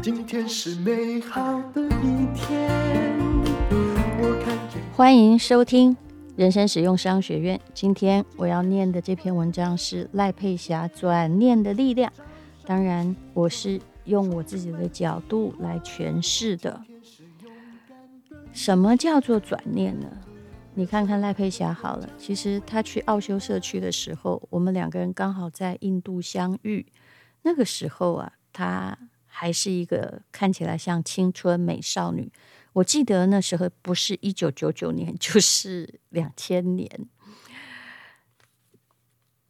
今天是美好的一天。欢迎收听人生实用商学院。今天我要念的这篇文章是赖佩霞《转念的力量》。当然，我是用我自己的角度来诠释的。什么叫做转念呢？你看看赖佩霞好了，其实她去奥修社区的时候，我们两个人刚好在印度相遇。那个时候啊，她。还是一个看起来像青春美少女。我记得那时候不是一九九九年，就是两千年。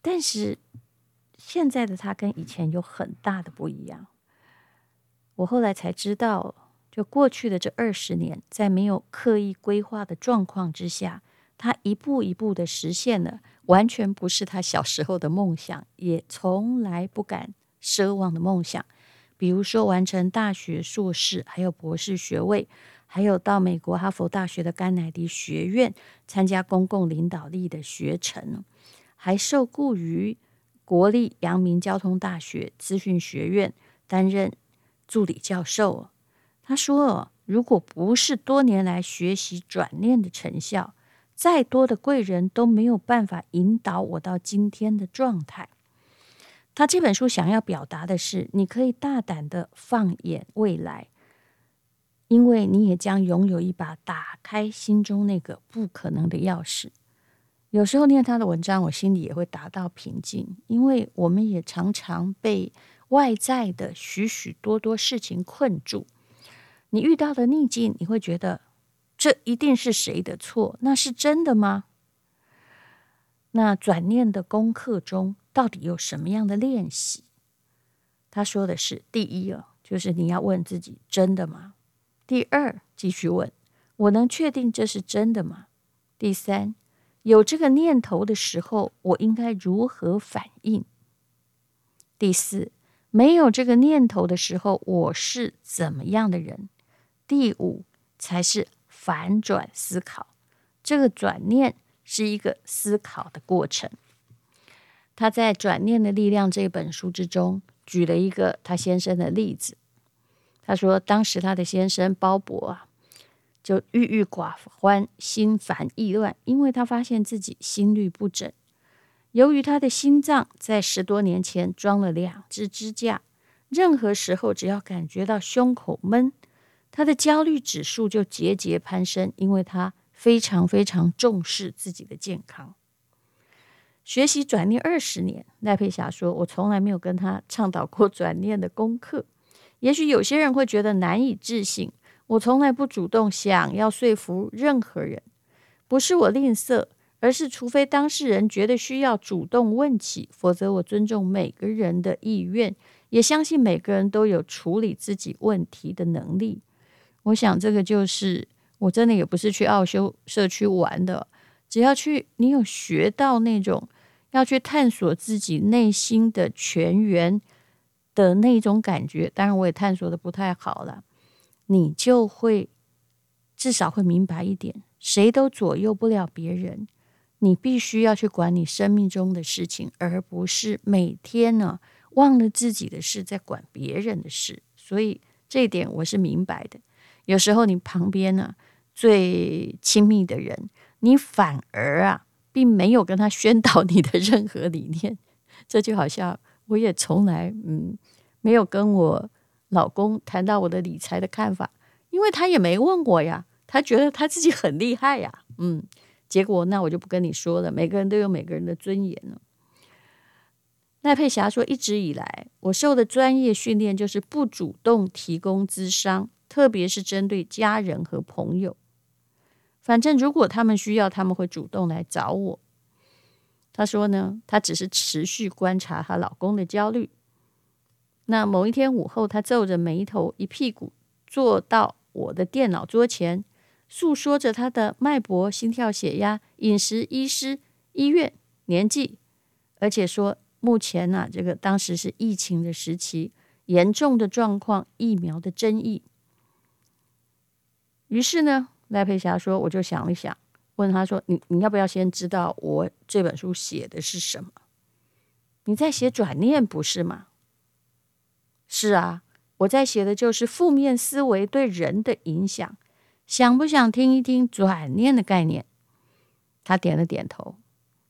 但是现在的她跟以前有很大的不一样。我后来才知道，就过去的这二十年，在没有刻意规划的状况之下，他一步一步的实现了完全不是他小时候的梦想，也从来不敢奢望的梦想。比如说，完成大学硕士，还有博士学位，还有到美国哈佛大学的甘乃迪学院参加公共领导力的学程，还受雇于国立阳明交通大学资讯学院担任助理教授。他说：“如果不是多年来学习转念的成效，再多的贵人都没有办法引导我到今天的状态。”他这本书想要表达的是，你可以大胆的放眼未来，因为你也将拥有一把打开心中那个不可能的钥匙。有时候念他的文章，我心里也会达到平静，因为我们也常常被外在的许许多多事情困住。你遇到的逆境，你会觉得这一定是谁的错？那是真的吗？那转念的功课中。到底有什么样的练习？他说的是：第一哦，就是你要问自己，真的吗？第二，继续问，我能确定这是真的吗？第三，有这个念头的时候，我应该如何反应？第四，没有这个念头的时候，我是怎么样的人？第五，才是反转思考。这个转念是一个思考的过程。他在《转念的力量》这本书之中举了一个他先生的例子。他说，当时他的先生鲍勃啊，就郁郁寡欢、心烦意乱，因为他发现自己心律不整。由于他的心脏在十多年前装了两只支架，任何时候只要感觉到胸口闷，他的焦虑指数就节节攀升，因为他非常非常重视自己的健康。学习转念二十年，赖佩霞说：“我从来没有跟他倡导过转念的功课。也许有些人会觉得难以置信，我从来不主动想要说服任何人，不是我吝啬，而是除非当事人觉得需要主动问起，否则我尊重每个人的意愿，也相信每个人都有处理自己问题的能力。我想这个就是我真的也不是去奥修社区玩的，只要去，你有学到那种。”要去探索自己内心的泉源的那种感觉，当然我也探索的不太好了。你就会至少会明白一点，谁都左右不了别人，你必须要去管你生命中的事情，而不是每天呢忘了自己的事，在管别人的事。所以这一点我是明白的。有时候你旁边呢最亲密的人，你反而啊。并没有跟他宣导你的任何理念，这就好像我也从来嗯没有跟我老公谈到我的理财的看法，因为他也没问我呀，他觉得他自己很厉害呀，嗯，结果那我就不跟你说了，每个人都有每个人的尊严了。赖佩霞说，一直以来我受的专业训练就是不主动提供资商，特别是针对家人和朋友。反正如果他们需要，他们会主动来找我。她说呢，她只是持续观察她老公的焦虑。那某一天午后，她皱着眉头，一屁股坐到我的电脑桌前，诉说着她的脉搏、心跳、血压、饮食、医师、医院、年纪，而且说目前呢、这个当时是疫情的时期，严重的状况、疫苗的争议。于是呢。赖佩霞说：“我就想了想，问他说：‘你你要不要先知道我这本书写的是什么？’你在写转念不是吗？是啊，我在写的就是负面思维对人的影响。想不想听一听转念的概念？他点了点头。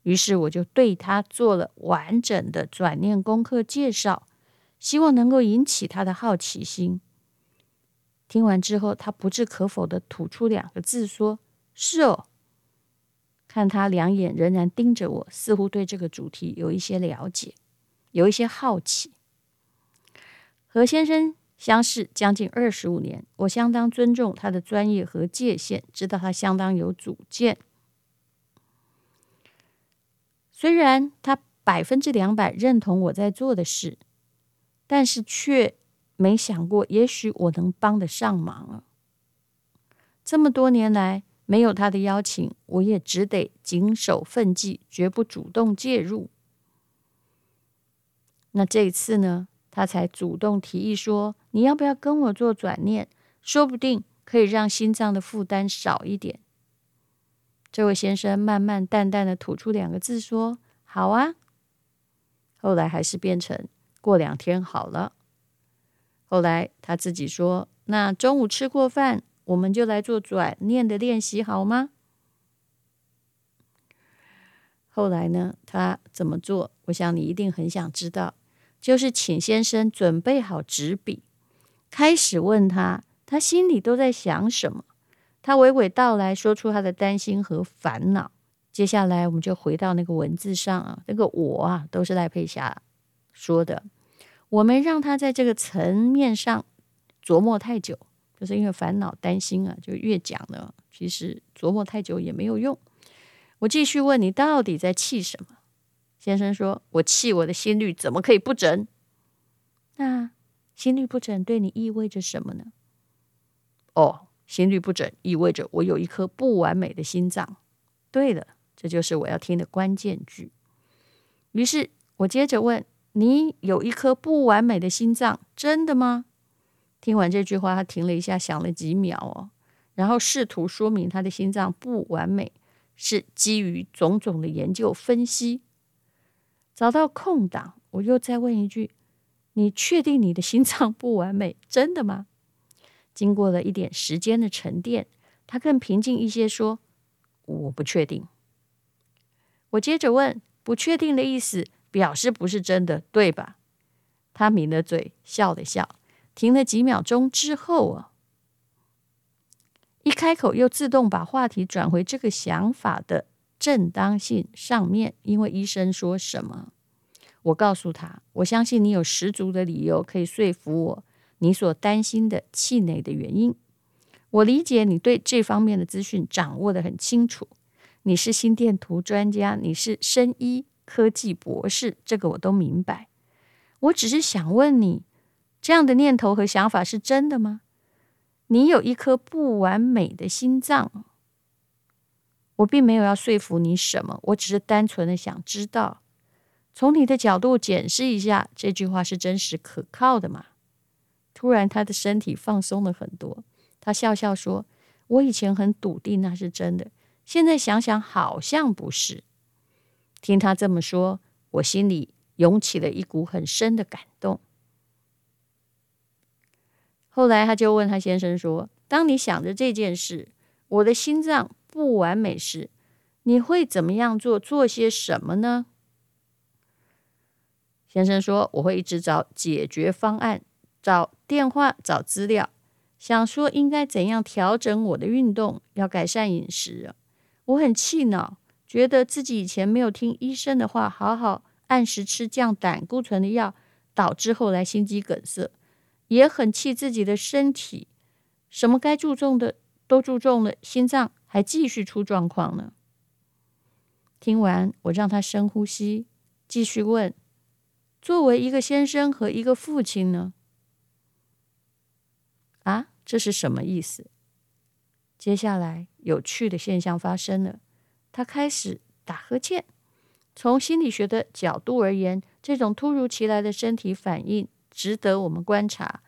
于是我就对他做了完整的转念功课介绍，希望能够引起他的好奇心。听完之后，他不置可否地吐出两个字，说：“是哦。”看他两眼仍然盯着我，似乎对这个主题有一些了解，有一些好奇。和先生相识将近二十五年，我相当尊重他的专业和界限，知道他相当有主见。虽然他百分之两百认同我在做的事，但是却没想过，也许我能帮得上忙。这么多年来，没有他的邀请，我也只得谨守分际，绝不主动介入。那这一次呢，他才主动提议说：“你要不要跟我做转念？说不定可以让心脏的负担少一点。”这位先生慢慢淡淡的吐出两个字，说：“好啊。”后来还是变成“过两天好了”。后来他自己说：“那中午吃过饭。”我们就来做转念的练习，好吗？后来呢，他怎么做？我想你一定很想知道。就是请先生准备好纸笔，开始问他，他心里都在想什么。他娓娓道来说出他的担心和烦恼。接下来，我们就回到那个文字上啊，那个我啊，都是赖佩霞说的。我们让他在这个层面上琢磨太久。就是因为烦恼担心啊，就越讲呢，其实琢磨太久也没有用。我继续问你，到底在气什么？先生说：“我气我的心率怎么可以不整？”那心率不整对你意味着什么呢？哦，心率不整意味着我有一颗不完美的心脏。对了，这就是我要听的关键句。于是我接着问：“你有一颗不完美的心脏，真的吗？”听完这句话，他停了一下，想了几秒哦，然后试图说明他的心脏不完美是基于种种的研究分析。找到空档，我又再问一句：“你确定你的心脏不完美？真的吗？”经过了一点时间的沉淀，他更平静一些，说：“我不确定。”我接着问：“不确定的意思表示不是真的，对吧？”他抿了嘴，笑了笑。停了几秒钟之后啊，一开口又自动把话题转回这个想法的正当性上面。因为医生说什么，我告诉他，我相信你有十足的理由可以说服我，你所担心的气馁的原因。我理解你对这方面的资讯掌握得很清楚，你是心电图专家，你是生医科技博士，这个我都明白。我只是想问你。这样的念头和想法是真的吗？你有一颗不完美的心脏，我并没有要说服你什么，我只是单纯的想知道，从你的角度检视一下这句话是真实可靠的吗？突然，他的身体放松了很多，他笑笑说：“我以前很笃定那是真的，现在想想好像不是。”听他这么说，我心里涌起了一股很深的感动。后来他就问他先生说：“当你想着这件事，我的心脏不完美时，你会怎么样做？做些什么呢？”先生说：“我会一直找解决方案，找电话，找资料，想说应该怎样调整我的运动，要改善饮食。我很气恼，觉得自己以前没有听医生的话，好好按时吃降胆固醇的药，导致后来心肌梗塞。”也很气自己的身体，什么该注重的都注重了，心脏还继续出状况呢。听完，我让他深呼吸，继续问：作为一个先生和一个父亲呢？啊，这是什么意思？接下来有趣的现象发生了，他开始打呵欠。从心理学的角度而言，这种突如其来的身体反应。值得我们观察，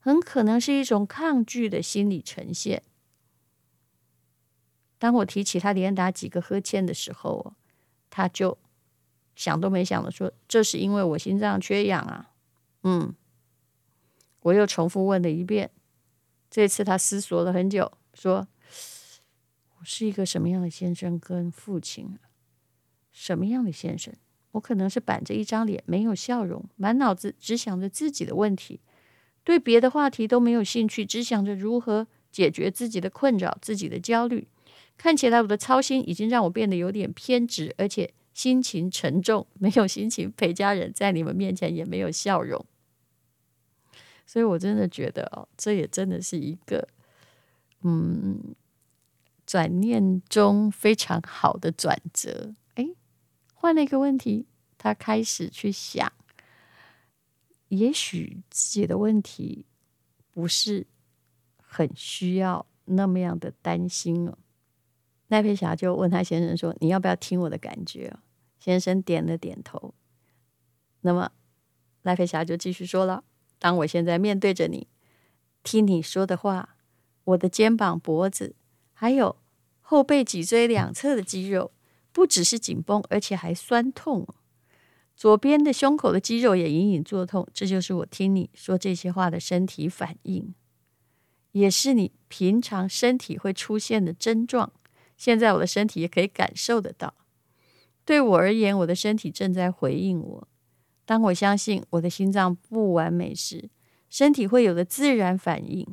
很可能是一种抗拒的心理呈现。当我提起他连打几个呵欠的时候，他就想都没想的说：“这是因为我心脏缺氧啊。”嗯，我又重复问了一遍。这次他思索了很久，说：“我是一个什么样的先生跟父亲？什么样的先生？我可能是板着一张脸，没有笑容，满脑子只想着自己的问题，对别的话题都没有兴趣，只想着如何解决自己的困扰、自己的焦虑。看起来我的操心已经让我变得有点偏执，而且心情沉重，没有心情陪家人，在你们面前也没有笑容。”所以，我真的觉得哦，这也真的是一个，嗯，转念中非常好的转折。哎，换了一个问题，他开始去想，也许自己的问题不是很需要那么样的担心哦。赖佩霞就问他先生说：“你要不要听我的感觉？”先生点了点头。那么，赖佩霞就继续说了。当我现在面对着你，听你说的话，我的肩膀、脖子，还有后背、脊椎两侧的肌肉，不只是紧绷，而且还酸痛。左边的胸口的肌肉也隐隐作痛，这就是我听你说这些话的身体反应，也是你平常身体会出现的症状。现在我的身体也可以感受得到，对我而言，我的身体正在回应我。当我相信我的心脏不完美时，身体会有的自然反应。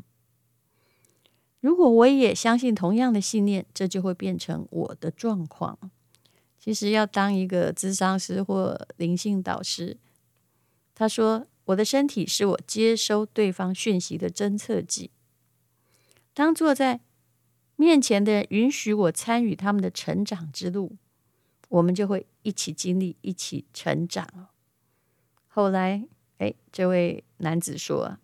如果我也相信同样的信念，这就会变成我的状况。其实要当一个咨商师或灵性导师，他说：“我的身体是我接收对方讯息的侦测器。当坐在面前的人允许我参与他们的成长之路，我们就会一起经历，一起成长。”后来，哎，这位男子说：“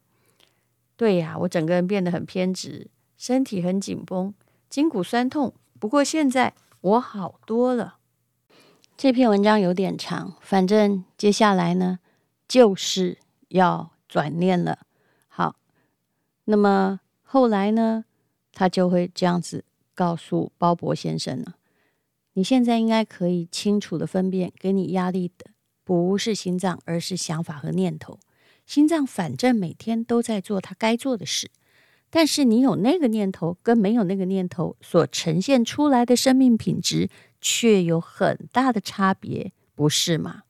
对呀，我整个人变得很偏执，身体很紧绷，筋骨酸痛。不过现在我好多了。”这篇文章有点长，反正接下来呢，就是要转念了。好，那么后来呢，他就会这样子告诉鲍勃先生了：“你现在应该可以清楚的分辨给你压力的。”不是心脏，而是想法和念头。心脏反正每天都在做它该做的事，但是你有那个念头跟没有那个念头所呈现出来的生命品质却有很大的差别，不是吗？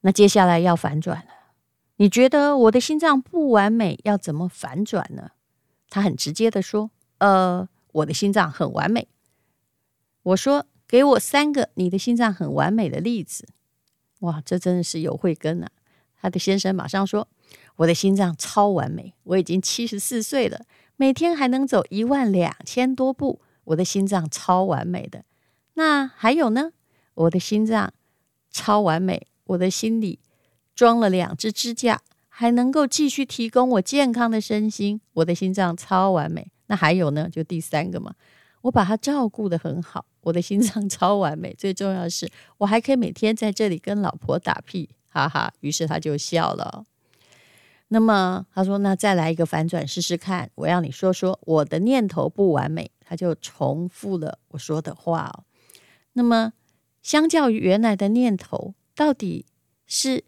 那接下来要反转了。你觉得我的心脏不完美，要怎么反转呢？他很直接的说：“呃，我的心脏很完美。”我说：“给我三个你的心脏很完美的例子。”哇，这真的是有慧根啊！他的先生马上说：“我的心脏超完美，我已经七十四岁了，每天还能走一万两千多步，我的心脏超完美的。那还有呢？我的心脏超完美，我的心里装了两只支架，还能够继续提供我健康的身心，我的心脏超完美。那还有呢？就第三个嘛。”我把他照顾得很好，我的心脏超完美。最重要的是，我还可以每天在这里跟老婆打屁，哈哈。于是他就笑了。那么他说：“那再来一个反转试试看，我要你说说我的念头不完美。”他就重复了我说的话哦。那么，相较于原来的念头，到底是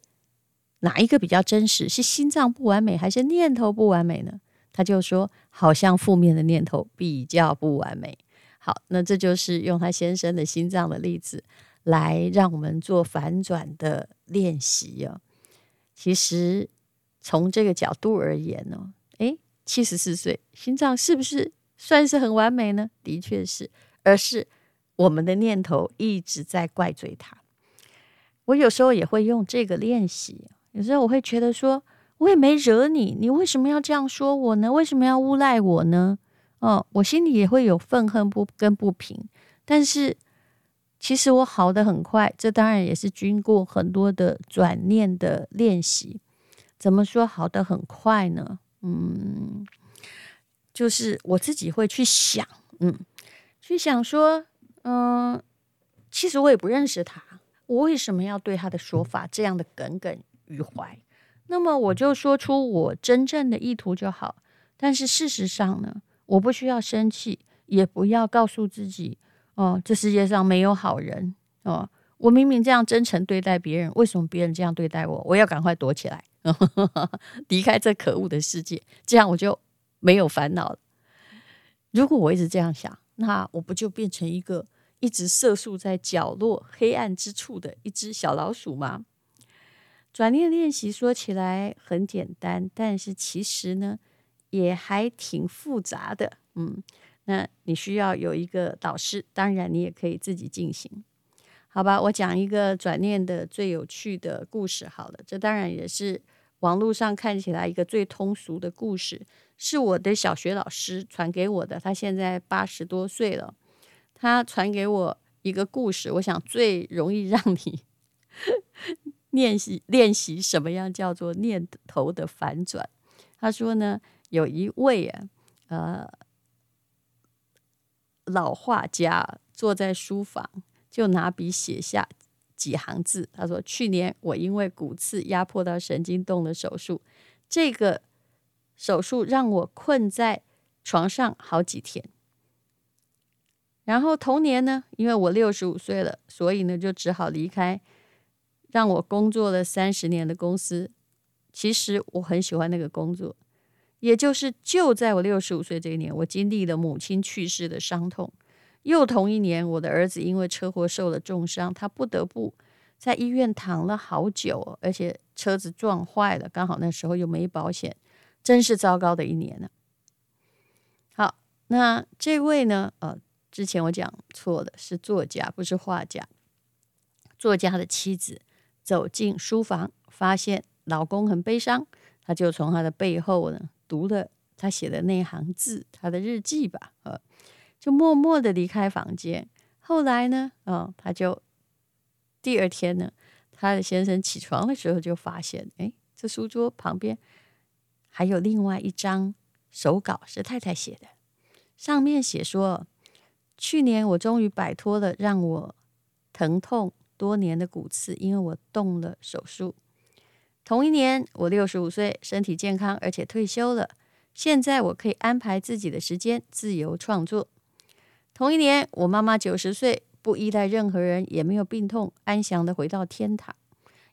哪一个比较真实？是心脏不完美，还是念头不完美呢？他就说，好像负面的念头比较不完美。好，那这就是用他先生的心脏的例子来让我们做反转的练习哦。其实从这个角度而言呢，诶，七十四岁心脏是不是算是很完美呢？的确是，而是我们的念头一直在怪罪他。我有时候也会用这个练习，有时候我会觉得说。我也没惹你，你为什么要这样说我呢？为什么要诬赖我呢？哦，我心里也会有愤恨不跟不平，但是其实我好得很快，这当然也是经过很多的转念的练习。怎么说好的很快呢？嗯，就是我自己会去想，嗯，去想说，嗯，其实我也不认识他，我为什么要对他的说法这样的耿耿于怀？那么我就说出我真正的意图就好，但是事实上呢，我不需要生气，也不要告诉自己哦，这世界上没有好人哦，我明明这样真诚对待别人，为什么别人这样对待我？我要赶快躲起来，离开这可恶的世界，这样我就没有烦恼了。如果我一直这样想，那我不就变成一个一直瑟缩在角落黑暗之处的一只小老鼠吗？转念练习说起来很简单，但是其实呢，也还挺复杂的。嗯，那你需要有一个导师，当然你也可以自己进行。好吧，我讲一个转念的最有趣的故事。好了，这当然也是网络上看起来一个最通俗的故事。是我的小学老师传给我的，他现在八十多岁了。他传给我一个故事，我想最容易让你 练习练习什么样叫做念头的反转。他说呢，有一位啊，呃，老画家坐在书房，就拿笔写下几行字。他说：“去年我因为骨刺压迫到神经，动了手术。这个。”手术让我困在床上好几天，然后同年呢，因为我六十五岁了，所以呢就只好离开让我工作了三十年的公司。其实我很喜欢那个工作，也就是就在我六十五岁这一年，我经历了母亲去世的伤痛。又同一年，我的儿子因为车祸受了重伤，他不得不在医院躺了好久，而且车子撞坏了，刚好那时候又没保险。真是糟糕的一年呢。好，那这位呢？呃，之前我讲错了，是作家，不是画家。作家的妻子走进书房，发现老公很悲伤，他就从他的背后呢读了他写的那行字，他的日记吧，呃，就默默的离开房间。后来呢，哦，他就第二天呢，他的先生起床的时候就发现，哎，这书桌旁边。还有另外一张手稿是太太写的，上面写说：“去年我终于摆脱了让我疼痛多年的骨刺，因为我动了手术。同一年，我六十五岁，身体健康，而且退休了。现在我可以安排自己的时间，自由创作。同一年，我妈妈九十岁，不依赖任何人，也没有病痛，安详地回到天堂。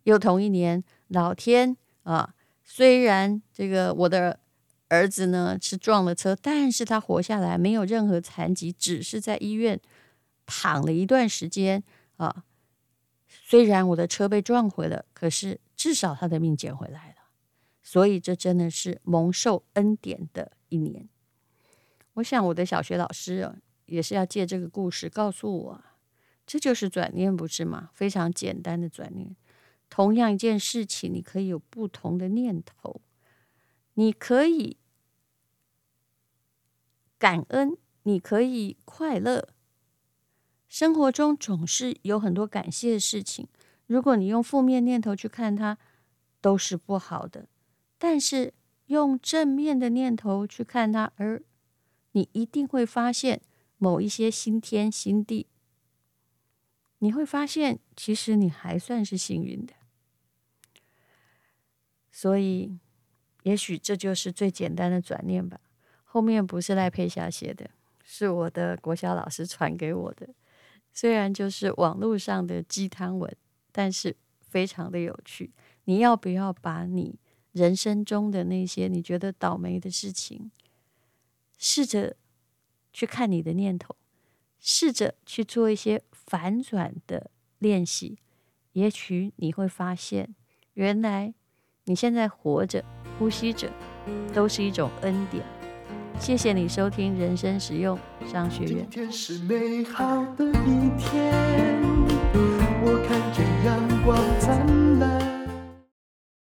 又同一年，老天啊！”虽然这个我的儿子呢是撞了车，但是他活下来，没有任何残疾，只是在医院躺了一段时间啊。虽然我的车被撞毁了，可是至少他的命捡回来了。所以这真的是蒙受恩典的一年。我想我的小学老师啊，也是要借这个故事告诉我，这就是转念，不是吗？非常简单的转念。同样一件事情，你可以有不同的念头，你可以感恩，你可以快乐。生活中总是有很多感谢的事情，如果你用负面念头去看它，都是不好的。但是用正面的念头去看它，而你一定会发现某一些新天新地。你会发现，其实你还算是幸运的。所以，也许这就是最简单的转念吧。后面不是赖佩霞写的，是我的国小老师传给我的。虽然就是网络上的鸡汤文，但是非常的有趣。你要不要把你人生中的那些你觉得倒霉的事情，试着去看你的念头试着去做一些反转的练习也许你会发现原来你现在活着呼吸着都是一种恩典。谢谢你收听人生实用商学院今天是美好的一天我看见阳光在